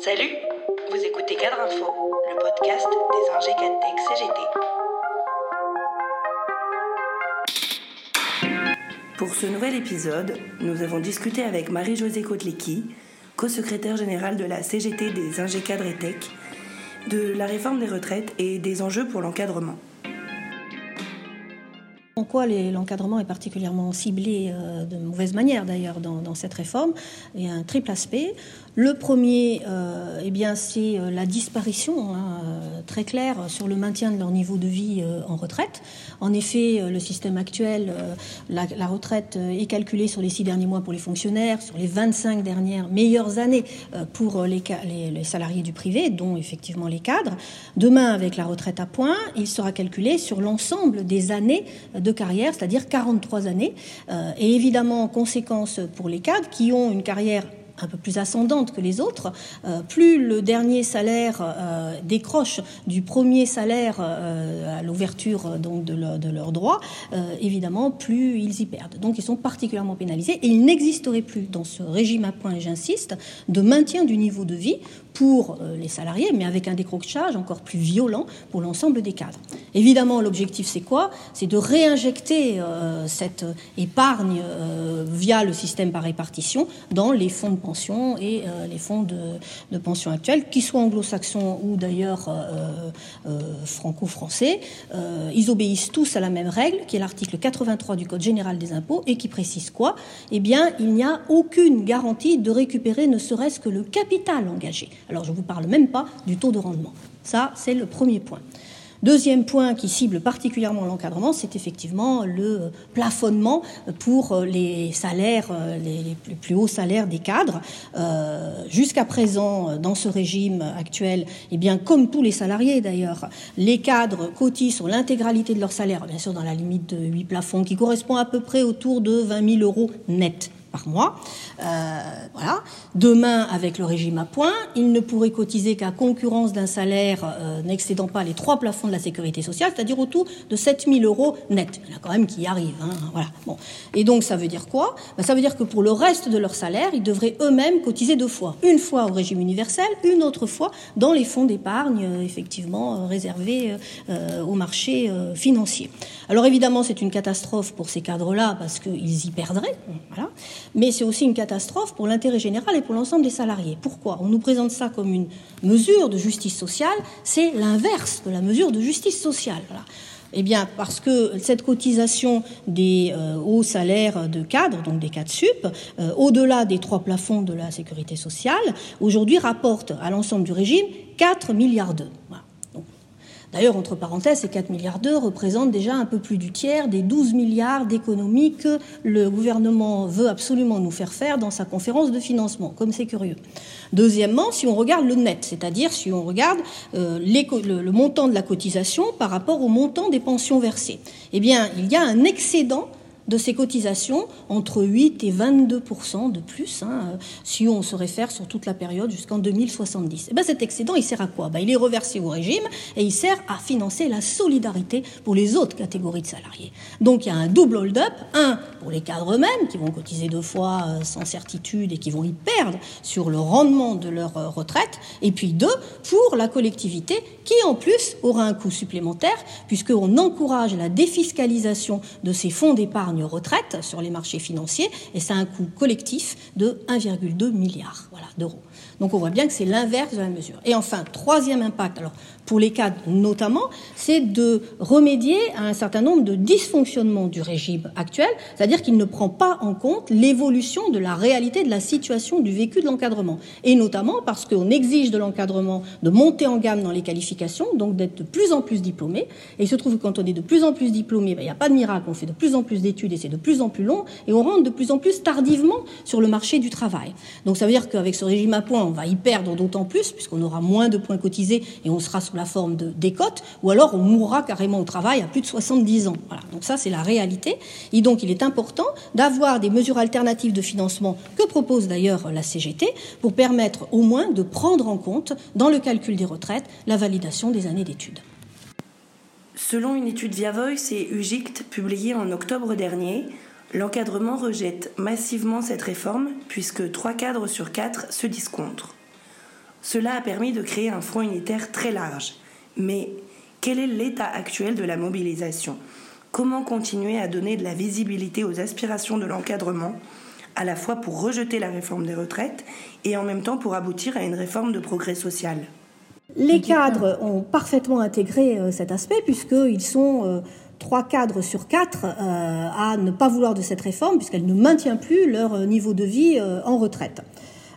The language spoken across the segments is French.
Salut, vous écoutez Cadre Info, le podcast des ingé CGT. Pour ce nouvel épisode, nous avons discuté avec Marie-Josée Kotlecki, co-secrétaire générale de la CGT des ingé cadres tech, de la réforme des retraites et des enjeux pour l'encadrement. En quoi l'encadrement est particulièrement ciblé euh, de mauvaise manière d'ailleurs dans, cette réforme? Il y a un triple aspect. Le premier, euh, eh bien, c'est euh, la disparition hein, très claire sur le maintien de leur niveau de vie en retraite. En effet, le système actuel, la, retraite est calculée sur les six derniers mois pour les fonctionnaires, sur les 25 dernières meilleures années pour les, les salariés du privé, dont effectivement les cadres. Demain, avec la retraite à point, il sera calculé sur l'ensemble des années de carrière, c'est-à-dire 43 années. Euh, et évidemment, conséquence pour les cadres qui ont une carrière un peu plus ascendante que les autres, euh, plus le dernier salaire euh, décroche du premier salaire euh, à l'ouverture donc de, leur, de leurs droits, évidemment, plus ils y perdent. Donc ils sont particulièrement pénalisés et il n'existerait plus dans ce régime à point, et j'insiste, de maintien du niveau de vie pour les salariés, mais avec un décrochage encore plus violent pour l'ensemble des cadres. Évidemment, l'objectif, c'est quoi? C'est de réinjecter cette épargne via le système par répartition dans les fonds de et euh, les fonds de, pension actuels, qu'ils soient anglo-saxons ou d'ailleurs euh, euh, franco-français, ils obéissent tous à la même règle, qui est l'article 83 du Code général des impôts, et qui précise quoi? Eh bien, il n'y a aucune garantie de récupérer ne serait-ce que le capital engagé. Alors, je ne vous parle même pas du taux de rendement. Ça, c'est le premier point. Deuxième point qui cible particulièrement l'encadrement, c'est effectivement le plafonnement pour les salaires, les, plus hauts salaires des cadres. Euh, jusqu'à présent, dans ce régime actuel, eh bien, comme tous les salariés d'ailleurs, les cadres cotisent sur l'intégralité de leur salaire, bien sûr dans la limite de 8 plafonds, qui correspond à peu près autour de 20 000 euros net par mois. Euh, voilà. Demain, avec le régime à points, il ne pourrait cotiser qu'à concurrence d'un salaire euh, n'excédant pas les trois plafonds de la sécurité sociale, c'est-à-dire autour de 7 000 euros net. Il y en a quand même qui arrivent. Hein, voilà. Bon. Et donc, ça veut dire quoi? Ben, Ça veut dire que pour le reste de leur salaire, ils devraient eux-mêmes cotiser deux fois. Une fois au régime universel, une autre fois dans les fonds d'épargne, euh, effectivement, réservés au marché financier. Alors, évidemment, c'est une catastrophe pour ces cadres-là parce qu'ils y perdraient. Voilà mais c'est aussi une catastrophe pour l'intérêt général et pour l'ensemble des salariés. Pourquoi On nous présente ça comme une mesure de justice sociale, c'est l'inverse de la mesure de justice sociale. Eh bien, parce que cette cotisation des euh, hauts salaires de cadres, donc des cadres sup, euh, au-delà des trois plafonds de la sécurité sociale, aujourd'hui rapporte à l'ensemble du régime 4 milliards d'euros. D'ailleurs, entre parenthèses, ces 4 milliards d'euros représentent déjà un peu plus du tiers des 12 milliards d'économies que le gouvernement veut absolument nous faire faire dans sa conférence de financement, comme c'est curieux. Deuxièmement, si on regarde le net, c'est-à-dire si on regarde euh, le, montant de la cotisation par rapport au montant des pensions versées, eh bien, il y a un excédent de ces cotisations entre 8 et 22 de plus, hein, si on se réfère sur toute la période jusqu'en 2070. Et eh ben cet excédent, il sert à quoi? Ben, Il est reversé au régime et il sert à financer la solidarité pour les autres catégories de salariés. Donc il y a un double hold-up, un pour les cadres eux-mêmes qui vont cotiser deux fois euh, sans certitude et qui vont y perdre sur le rendement de leur euh, retraite, et puis deux pour la collectivité qui en plus aura un coût supplémentaire puisqu'on encourage la défiscalisation de ces fonds d'épargne retraite sur les marchés financiers et ça a un coût collectif de 1,2 milliard d'euros. Donc on voit bien que c'est l'inverse de la mesure. Et enfin, troisième impact, alors pour les cadres notamment, c'est de remédier à un certain nombre de dysfonctionnements du régime actuel, c'est-à-dire qu'il ne prend pas en compte l'évolution de la réalité de la situation du vécu de l'encadrement. Et notamment parce qu'on exige de l'encadrement de monter en gamme dans les qualifications, donc d'être de plus en plus diplômé. Et il se trouve que quand on est de plus en plus diplômé, ben, il n'y a pas de miracle, on fait de plus en plus d'études et c'est de plus en plus long, et on rentre de plus en plus tardivement sur le marché du travail. Donc ça veut dire qu'avec ce régime à points, on va y perdre d'autant plus, puisqu'on aura moins de points cotisés et on sera la forme de décote, ou alors on mourra carrément au travail à plus de 70 ans. Donc ça, c'est la réalité. Et donc, il est important d'avoir des mesures alternatives de financement que propose d'ailleurs la CGT pour permettre au moins de prendre en compte, dans le calcul des retraites, la validation des années d'études. Selon une étude via Voice et UGICT publiée en octobre dernier, l'encadrement rejette massivement cette réforme puisque trois cadres sur quatre se disent contre. Cela a permis de créer un front unitaire très large. Mais quel est l'état actuel de la mobilisation? Comment continuer à donner de la visibilité aux aspirations de l'encadrement, à la fois pour rejeter la réforme des retraites et en même temps pour aboutir à une réforme de progrès social? Les cadres ont parfaitement intégré euh, cet aspect puisqu'ils sont euh, trois cadres sur quatre euh, à ne pas vouloir de cette réforme puisqu'elle ne maintient plus leur niveau de vie en retraite.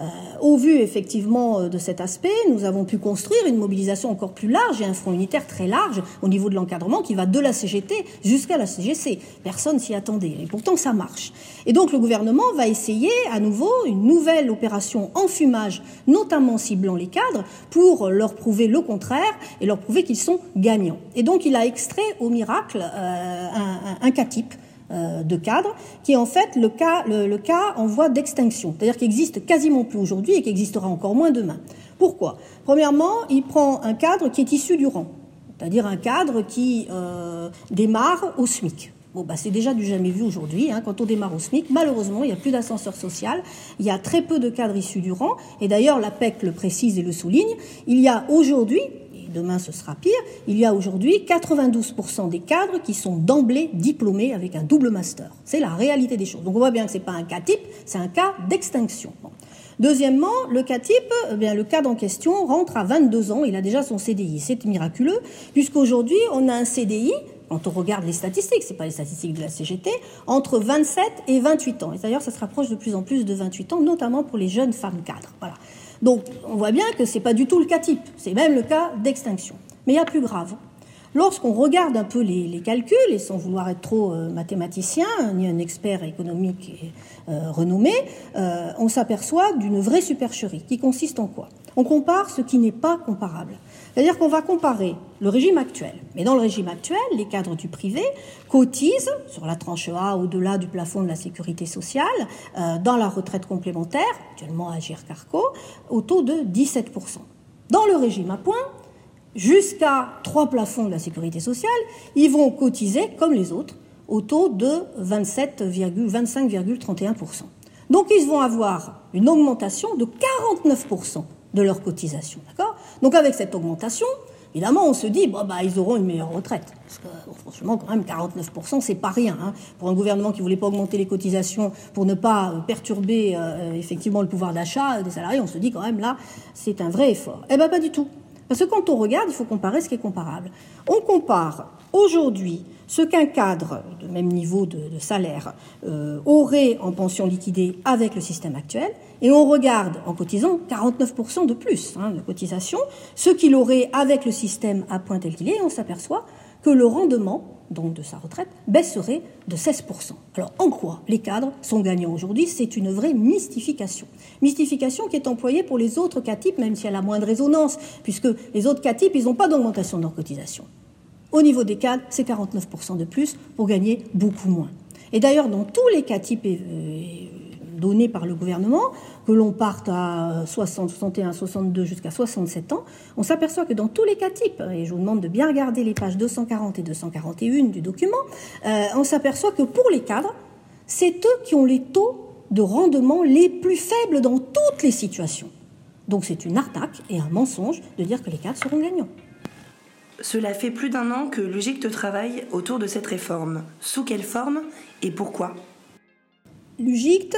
Euh, au vu effectivement euh, de cet aspect, nous avons pu construire une mobilisation encore plus large et un front unitaire très large au niveau de l'encadrement qui va de la CGT jusqu'à la CGC. Personne s'y attendait et pourtant ça marche. Et donc le gouvernement va essayer à nouveau une nouvelle opération en fumage, notamment ciblant les cadres, pour leur prouver le contraire et leur prouver qu'ils sont gagnants. Et donc il a extrait au miracle euh, un, un, un cas type de cadre, qui est en fait le cas, le, cas en voie d'extinction, c'est-à-dire qu'il existe quasiment plus aujourd'hui et qui existera encore moins demain. Pourquoi? Premièrement, il prend un cadre qui est issu du rang, c'est-à-dire un cadre qui euh, démarre au SMIC. Bon, bah, c'est déjà du jamais vu aujourd'hui. Hein. Quand on démarre au SMIC, malheureusement, il n'y a plus d'ascenseur social. Il y a très peu de cadres issus du rang. Et d'ailleurs, la PEC le précise et le souligne. Il y a aujourd'hui, demain ce sera pire, il y a aujourd'hui 92% des cadres qui sont d'emblée diplômés avec un double master. C'est la réalité des choses. Donc on voit bien que ce n'est pas un cas type, c'est un cas d'extinction. Deuxièmement, le cas type, eh bien, le cadre en question rentre à 22 ans, il a déjà son CDI. C'est miraculeux, puisqu'aujourd'hui, on a un CDI, quand on regarde les statistiques, ce n'est pas les statistiques de la CGT, entre 27 et 28 ans. Et d'ailleurs, ça se rapproche de plus en plus de 28 ans, notamment pour les jeunes femmes cadres. Voilà. Donc on voit bien que ce n'est pas du tout le cas type, c'est même le cas d'extinction. Mais il y a plus grave. Lorsqu'on regarde un peu les, calculs, et sans vouloir être trop euh, mathématicien, ni un expert économique euh, renommé, euh, on s'aperçoit d'une vraie supercherie qui consiste en quoi? On compare ce qui n'est pas comparable. C'est-à-dire qu'on va comparer le régime actuel. Mais dans le régime actuel, les cadres du privé cotisent sur la tranche A au-delà du plafond de la sécurité sociale, euh, dans la retraite complémentaire, actuellement à Carco, au taux de 17%. Dans le régime à points, jusqu'à trois plafonds de la sécurité sociale, ils vont cotiser, comme les autres, au taux de 25,31%. Donc ils vont avoir une augmentation de 49% de leur cotisation. Donc avec cette augmentation, évidemment, on se dit, bah, ils auront une meilleure retraite. Parce que, franchement, quand même, 49%, c'est pas rien. Hein. Pour un gouvernement qui voulait pas augmenter les cotisations pour ne pas euh, perturber euh, effectivement le pouvoir d'achat des salariés, on se dit quand même là, c'est un vrai effort. Eh bien, pas du tout. Parce que quand on regarde, il faut comparer ce qui est comparable. On compare aujourd'hui ce qu'un cadre de même niveau de, salaire euh, aurait en pension liquidée avec le système actuel, et on regarde en cotisant 49% de plus hein, de cotisation, ce qu'il aurait avec le système à point tel qu'il est, et on s'aperçoit que le rendement donc de sa retraite baisserait de 16%. Alors en quoi les cadres sont gagnants aujourd'hui? C'est une vraie mystification. Mystification qui est employée pour les autres cas types, même si elle a moins de résonance, puisque les autres cas types, ils n'ont pas d'augmentation de leur cotisation. Au niveau des cadres, c'est 49% de plus pour gagner beaucoup moins. Et d'ailleurs, dans tous les cas types euh, donnés par le gouvernement, que l'on parte à 60, 61, 62 jusqu'à 67 ans, on s'aperçoit que dans tous les cas types, et je vous demande de bien regarder les pages 240 et 241 du document, euh, on s'aperçoit que pour les cadres, c'est eux qui ont les taux de rendement les plus faibles dans toutes les situations. Donc c'est une arnaque et un mensonge de dire que les cadres seront gagnants. Cela fait plus d'un an que l'UGICT travaille autour de cette réforme. Sous quelle forme et pourquoi? L'UGICT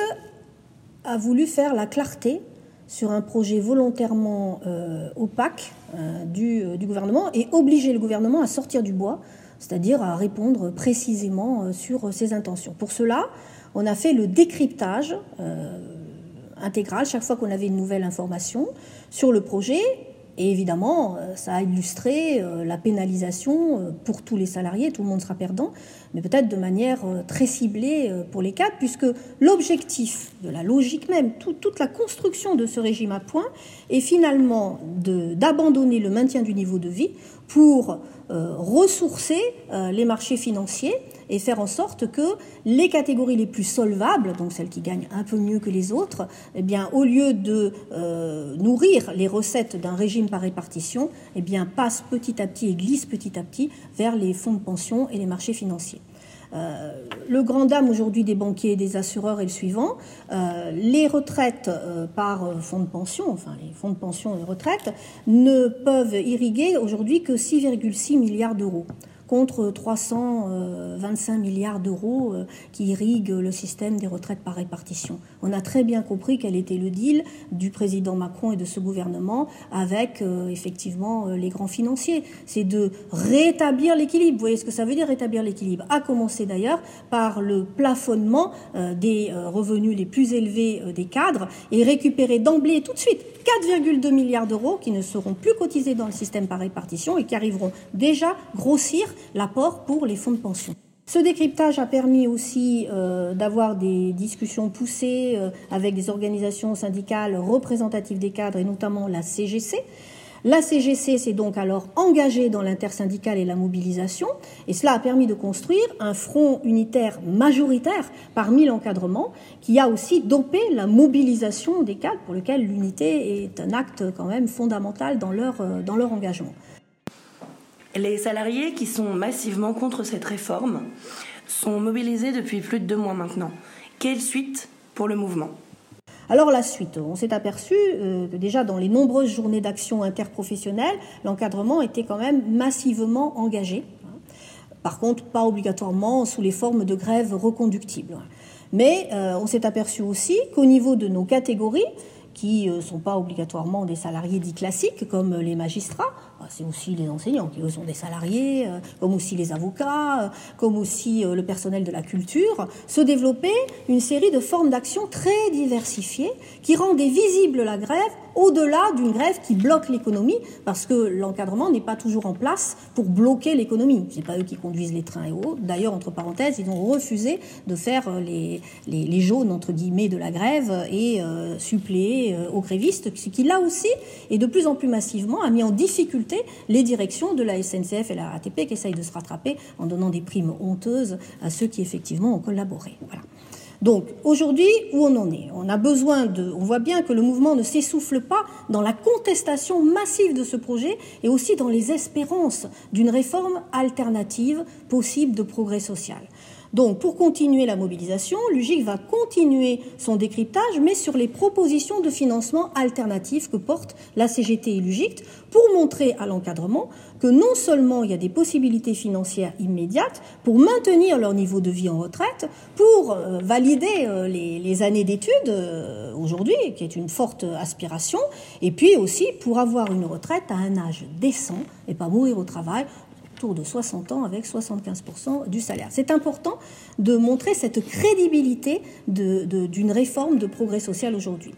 a voulu faire la clarté sur un projet volontairement euh, opaque euh, euh, du, gouvernement et obliger le gouvernement à sortir du bois, c'est-à-dire à répondre précisément sur ses intentions. Pour cela, on a fait le décryptage intégral chaque fois qu'on avait une nouvelle information sur le projet et évidemment, euh, ça a illustré euh, la pénalisation euh, pour tous les salariés, tout le monde sera perdant, mais peut-être de manière très ciblée pour les cadres, puisque l'objectif de la logique même, toute la construction de ce régime à points, est finalement d'abandonner le maintien du niveau de vie pour ressourcer les marchés financiers et faire en sorte que les catégories les plus solvables, donc celles qui gagnent un peu mieux que les autres, eh au lieu de euh, nourrir les recettes d'un régime par répartition, eh passent petit à petit et glissent petit à petit vers les fonds de pension et les marchés financiers. Euh, le grand dame aujourd'hui des banquiers et des assureurs est le suivant. Euh, les retraites euh, par fonds de pension, enfin les fonds de pension et retraites, ne peuvent irriguer aujourd'hui que 6,6 milliards d'euros contre 325 milliards d'euros euh, qui irriguent le système des retraites par répartition. On a très bien compris quel était le deal du président Macron et de ce gouvernement avec euh, effectivement euh, les grands financiers. C'est de rétablir l'équilibre. Vous voyez ce que ça veut dire rétablir l'équilibre? À commencer d'ailleurs par le plafonnement des revenus les plus élevés des cadres et récupérer d'emblée tout de suite 4,2 milliards d'euros qui ne seront plus cotisés dans le système par répartition et qui arriveront déjà grossir l'apport pour les fonds de pension. Ce décryptage a permis aussi euh, d'avoir des discussions poussées euh, avec des organisations syndicales représentatives des cadres et notamment la CGC. La CGC s'est donc alors engagée dans l'intersyndicale et la mobilisation, et cela a permis de construire un front unitaire majoritaire parmi l'encadrement, qui a aussi dopé la mobilisation des cadres, pour lequel l'unité est un acte quand même fondamental dans leur, euh, dans leur engagement. Les salariés qui sont massivement contre cette réforme sont mobilisés depuis plus de deux mois maintenant. Quelle suite pour le mouvement? Alors la suite, on s'est aperçu euh, que déjà dans les nombreuses journées d'action interprofessionnelle, l'encadrement était quand même massivement engagé. Par contre, pas obligatoirement sous les formes de grève reconductibles. Mais euh, on s'est aperçu aussi qu'au niveau de nos catégories, qui ne euh, sont pas obligatoirement des salariés dits classiques comme les magistrats, c'est aussi les enseignants qui eux sont des salariés, euh, comme aussi les avocats, euh, comme aussi le personnel de la culture, se développer une série de formes d'action très diversifiées qui rendaient visible la grève au-delà d'une grève qui bloque l'économie, parce que l'encadrement n'est pas toujours en place pour bloquer l'économie. Ce n'est pas eux qui conduisent les trains et autres. D'ailleurs, entre parenthèses, ils ont refusé de faire les, les, jaunes, entre guillemets, de la grève et euh, suppléer euh, aux grévistes, ce qui, là aussi, et de plus en plus massivement, a mis en difficulté les directions de la SNCF et la RATP qui essayent de se rattraper en donnant des primes honteuses à ceux qui, effectivement, ont collaboré. Donc aujourd'hui, où on en est? On a besoin de. On voit bien que le mouvement ne s'essouffle pas dans la contestation massive de ce projet et aussi dans les espérances d'une réforme alternative possible de progrès social. Donc, pour continuer la mobilisation, l'UGIC va continuer son décryptage, mais sur les propositions de financement alternatifs que portent la CGT et l'UGIC, pour montrer à l'encadrement que non seulement il y a des possibilités financières immédiates pour maintenir leur niveau de vie en retraite, pour euh, valider euh, les, années d'études euh, aujourd'hui, qui est une forte aspiration, et puis aussi pour avoir une retraite à un âge décent et pas mourir au travail autour de 60 ans avec 75% du salaire. C'est important de montrer cette crédibilité d'une réforme de progrès social aujourd'hui.